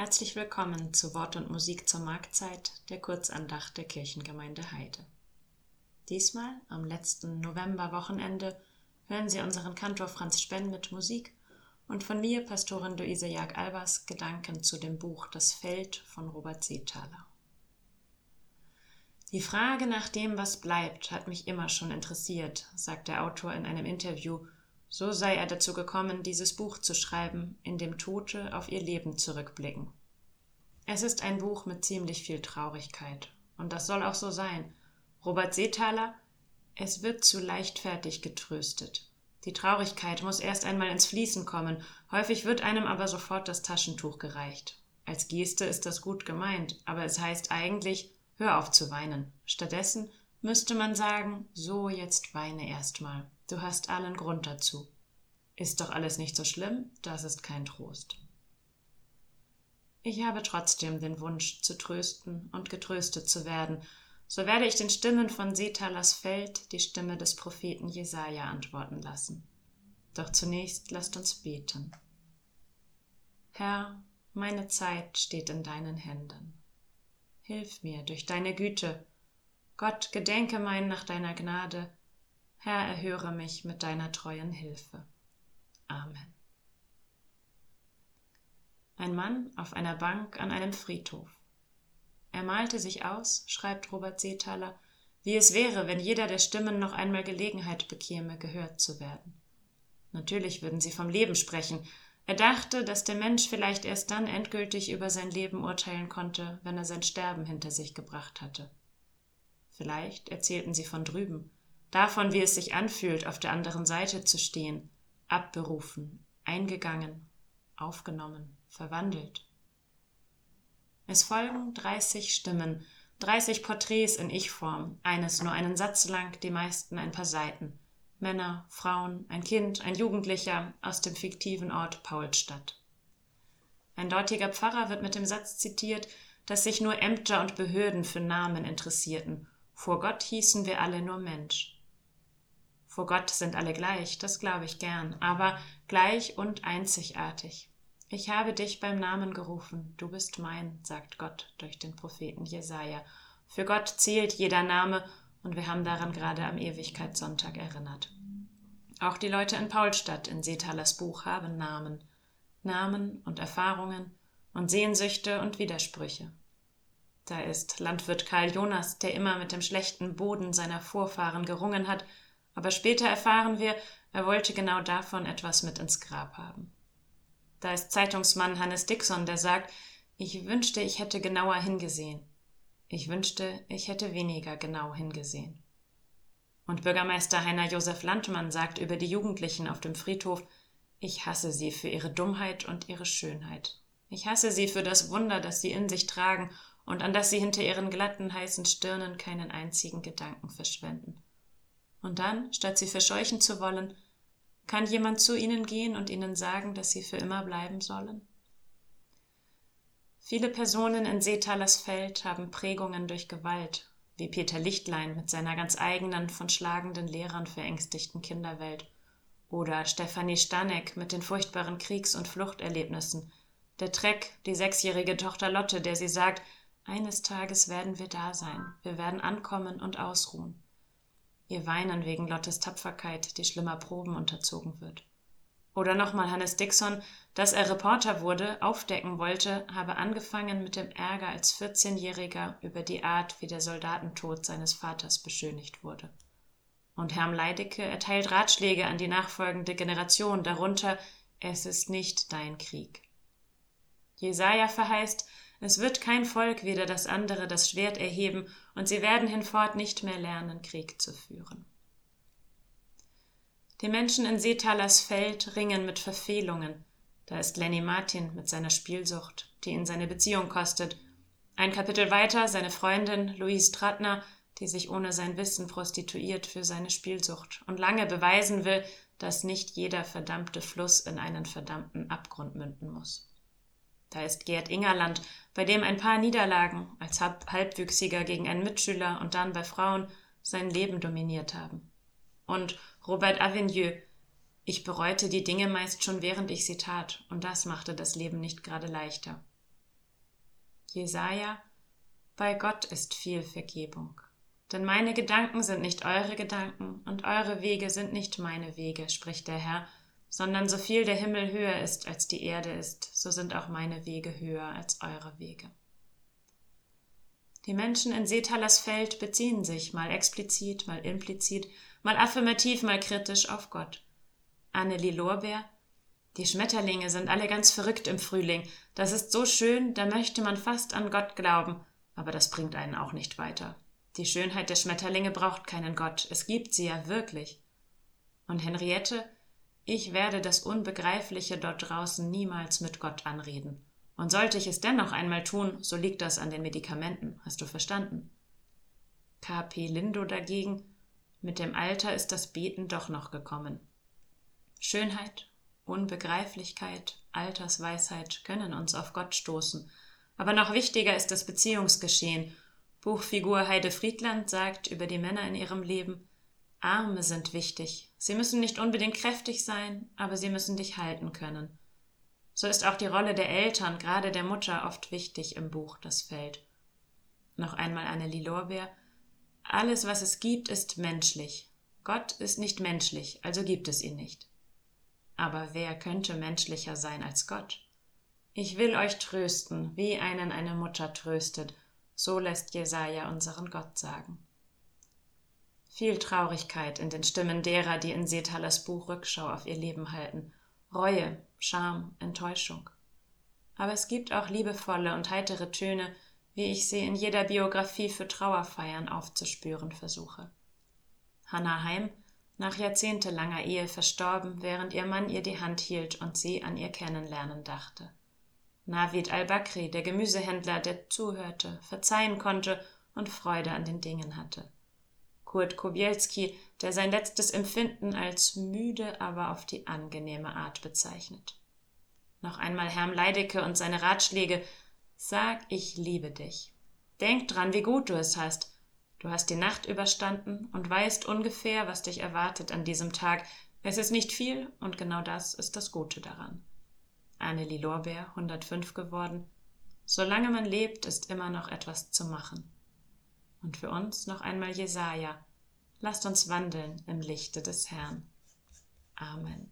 Herzlich willkommen zu Wort und Musik zur Marktzeit der Kurzandacht der Kirchengemeinde Heide. Diesmal am letzten Novemberwochenende hören Sie unseren Kantor Franz Spenn mit Musik und von mir, Pastorin Luise Jag-Albers, Gedanken zu dem Buch Das Feld von Robert Seethaler. Die Frage nach dem, was bleibt, hat mich immer schon interessiert, sagt der Autor in einem Interview. So sei er dazu gekommen, dieses Buch zu schreiben, in dem Tote auf ihr Leben zurückblicken. Es ist ein Buch mit ziemlich viel Traurigkeit. Und das soll auch so sein. Robert Seethaler, es wird zu leichtfertig getröstet. Die Traurigkeit muss erst einmal ins Fließen kommen, häufig wird einem aber sofort das Taschentuch gereicht. Als Geste ist das gut gemeint, aber es heißt eigentlich, hör auf zu weinen. Stattdessen müsste man sagen, so jetzt weine erstmal. Du hast allen Grund dazu. Ist doch alles nicht so schlimm, das ist kein Trost. Ich habe trotzdem den Wunsch zu trösten und getröstet zu werden, so werde ich den Stimmen von Setalas Feld die Stimme des Propheten Jesaja antworten lassen. Doch zunächst lasst uns beten. Herr, meine Zeit steht in deinen Händen. Hilf mir durch deine Güte. Gott, gedenke mein nach deiner Gnade. Herr, erhöre mich mit deiner treuen Hilfe. Amen. Ein Mann auf einer Bank an einem Friedhof. Er malte sich aus, schreibt Robert Seethaler, wie es wäre, wenn jeder der Stimmen noch einmal Gelegenheit bekäme, gehört zu werden. Natürlich würden sie vom Leben sprechen. Er dachte, dass der Mensch vielleicht erst dann endgültig über sein Leben urteilen konnte, wenn er sein Sterben hinter sich gebracht hatte. Vielleicht erzählten sie von drüben, davon, wie es sich anfühlt, auf der anderen Seite zu stehen, abberufen, eingegangen, aufgenommen, verwandelt. Es folgen 30 Stimmen, 30 Porträts in Ich-Form, eines nur einen Satz lang, die meisten ein paar Seiten. Männer, Frauen, ein Kind, ein Jugendlicher aus dem fiktiven Ort Paulstadt. Ein dortiger Pfarrer wird mit dem Satz zitiert, dass sich nur Ämter und Behörden für Namen interessierten. Vor Gott hießen wir alle nur Mensch. Vor Gott sind alle gleich, das glaube ich gern, aber gleich und einzigartig. Ich habe dich beim Namen gerufen, du bist mein, sagt Gott durch den Propheten Jesaja. Für Gott zählt jeder Name und wir haben daran gerade am Ewigkeitssonntag erinnert. Auch die Leute in Paulstadt in Setalers Buch haben Namen. Namen und Erfahrungen und Sehnsüchte und Widersprüche. Da ist Landwirt Karl Jonas, der immer mit dem schlechten Boden seiner Vorfahren gerungen hat, aber später erfahren wir, er wollte genau davon etwas mit ins Grab haben. Da ist Zeitungsmann Hannes Dixon, der sagt, ich wünschte, ich hätte genauer hingesehen. Ich wünschte, ich hätte weniger genau hingesehen. Und Bürgermeister Heiner Josef Landmann sagt über die Jugendlichen auf dem Friedhof, ich hasse sie für ihre Dummheit und ihre Schönheit. Ich hasse sie für das Wunder, das sie in sich tragen und an das sie hinter ihren glatten, heißen Stirnen keinen einzigen Gedanken verschwenden. Und dann, statt sie verscheuchen zu wollen, kann jemand zu ihnen gehen und ihnen sagen, dass sie für immer bleiben sollen? Viele Personen in Seetalers Feld haben Prägungen durch Gewalt, wie Peter Lichtlein mit seiner ganz eigenen, von schlagenden Lehrern verängstigten Kinderwelt oder Stefanie Stanek mit den furchtbaren Kriegs- und Fluchterlebnissen, der Treck, die sechsjährige Tochter Lotte, der sie sagt, eines Tages werden wir da sein, wir werden ankommen und ausruhen ihr Weinen wegen Lottes Tapferkeit, die schlimmer Proben unterzogen wird. Oder nochmal Hannes Dixon, dass er Reporter wurde, aufdecken wollte, habe angefangen mit dem Ärger als 14-Jähriger über die Art, wie der Soldatentod seines Vaters beschönigt wurde. Und Herrn Leidecke erteilt Ratschläge an die nachfolgende Generation, darunter Es ist nicht dein Krieg. Jesaja verheißt, es wird kein Volk wieder das andere das Schwert erheben, und sie werden hinfort nicht mehr lernen, Krieg zu führen. Die Menschen in Setalers Feld ringen mit Verfehlungen. Da ist Lenny Martin mit seiner Spielsucht, die ihn seine Beziehung kostet. Ein Kapitel weiter seine Freundin Louise Trattner, die sich ohne sein Wissen prostituiert für seine Spielsucht und lange beweisen will, dass nicht jeder verdammte Fluss in einen verdammten Abgrund münden muss. Da ist Gerd Ingerland, bei dem ein paar Niederlagen als Halbwüchsiger gegen einen Mitschüler und dann bei Frauen sein Leben dominiert haben. Und Robert Avigneux, ich bereute die Dinge meist schon während ich sie tat, und das machte das Leben nicht gerade leichter. Jesaja, bei Gott ist viel Vergebung. Denn meine Gedanken sind nicht eure Gedanken und eure Wege sind nicht meine Wege, spricht der Herr, sondern so viel der Himmel höher ist als die Erde ist, so sind auch meine Wege höher als eure Wege. Die Menschen in Seetalers Feld beziehen sich mal explizit, mal implizit, mal affirmativ, mal kritisch auf Gott. Annelie Lorbeer, die Schmetterlinge sind alle ganz verrückt im Frühling. Das ist so schön, da möchte man fast an Gott glauben, aber das bringt einen auch nicht weiter. Die Schönheit der Schmetterlinge braucht keinen Gott, es gibt sie ja wirklich. Und Henriette, ich werde das Unbegreifliche dort draußen niemals mit Gott anreden. Und sollte ich es dennoch einmal tun, so liegt das an den Medikamenten, hast du verstanden? K.P. Lindo dagegen, mit dem Alter ist das Beten doch noch gekommen. Schönheit, Unbegreiflichkeit, Altersweisheit können uns auf Gott stoßen, aber noch wichtiger ist das Beziehungsgeschehen. Buchfigur Heide Friedland sagt über die Männer in ihrem Leben, Arme sind wichtig. Sie müssen nicht unbedingt kräftig sein, aber sie müssen dich halten können. So ist auch die Rolle der Eltern, gerade der Mutter, oft wichtig im Buch Das Feld. Noch einmal Annelie Lorbeer. Alles, was es gibt, ist menschlich. Gott ist nicht menschlich, also gibt es ihn nicht. Aber wer könnte menschlicher sein als Gott? Ich will euch trösten, wie einen eine Mutter tröstet, so lässt Jesaja unseren Gott sagen. Viel Traurigkeit in den Stimmen derer, die in Setalers Buch Rückschau auf ihr Leben halten. Reue, Scham, Enttäuschung. Aber es gibt auch liebevolle und heitere Töne, wie ich sie in jeder Biografie für Trauerfeiern aufzuspüren versuche. Hannah Heim, nach jahrzehntelanger Ehe verstorben, während ihr Mann ihr die Hand hielt und sie an ihr Kennenlernen dachte. Navid al-Bakri, der Gemüsehändler, der zuhörte, verzeihen konnte und Freude an den Dingen hatte. Kurt Kobielski, der sein letztes Empfinden als müde, aber auf die angenehme Art bezeichnet. Noch einmal Herrn Leidecke und seine Ratschläge Sag, ich liebe dich. Denk dran, wie gut du es hast. Du hast die Nacht überstanden und weißt ungefähr, was dich erwartet an diesem Tag. Es ist nicht viel und genau das ist das Gute daran. Annelie Lorbeer, 105 geworden. Solange man lebt, ist immer noch etwas zu machen. Und für uns noch einmal Jesaja. Lasst uns wandeln im Lichte des Herrn. Amen.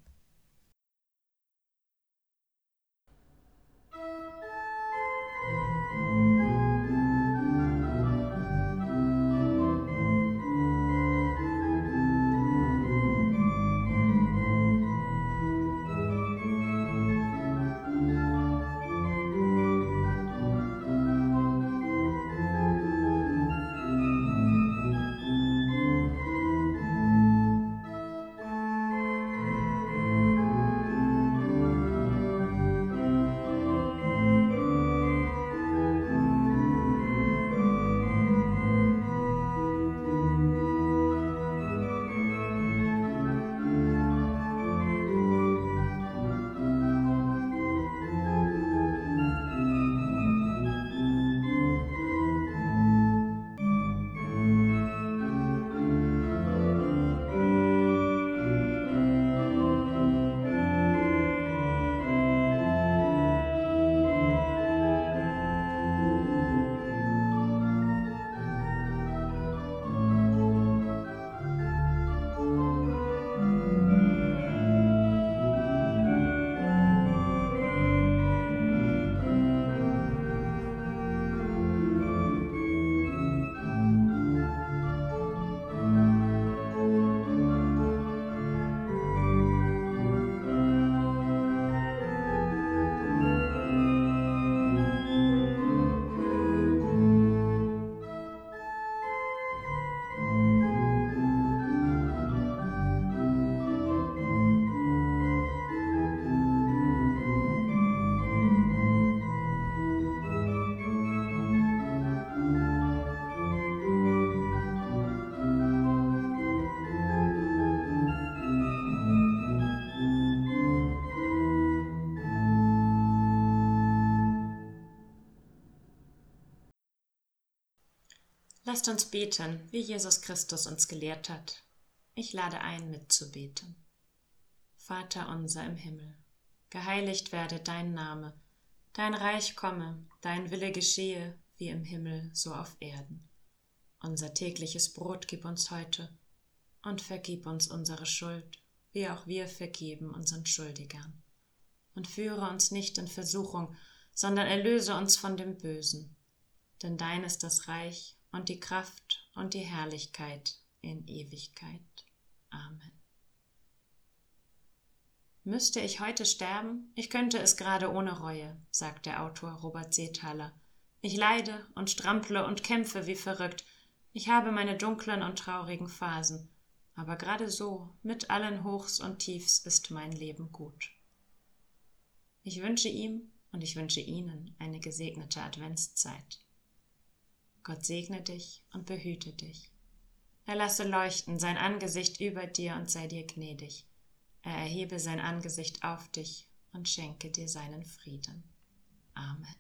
Lasst uns beten, wie Jesus Christus uns gelehrt hat. Ich lade ein, mitzubeten. Vater unser im Himmel, geheiligt werde dein Name, Dein Reich komme, dein Wille geschehe, wie im Himmel, so auf Erden. Unser tägliches Brot gib uns heute und vergib uns unsere Schuld, wie auch wir vergeben unseren Schuldigern. Und führe uns nicht in Versuchung, sondern erlöse uns von dem Bösen. Denn dein ist das Reich und die Kraft und die Herrlichkeit in Ewigkeit. Amen. Müsste ich heute sterben? Ich könnte es gerade ohne Reue, sagt der Autor Robert Seethaler. Ich leide und strample und kämpfe wie verrückt. Ich habe meine dunklen und traurigen Phasen. Aber gerade so, mit allen Hochs und Tiefs, ist mein Leben gut. Ich wünsche ihm und ich wünsche Ihnen eine gesegnete Adventszeit. Gott segne dich und behüte dich. Er lasse leuchten sein Angesicht über dir und sei dir gnädig. Er erhebe sein Angesicht auf dich und schenke dir seinen Frieden. Amen.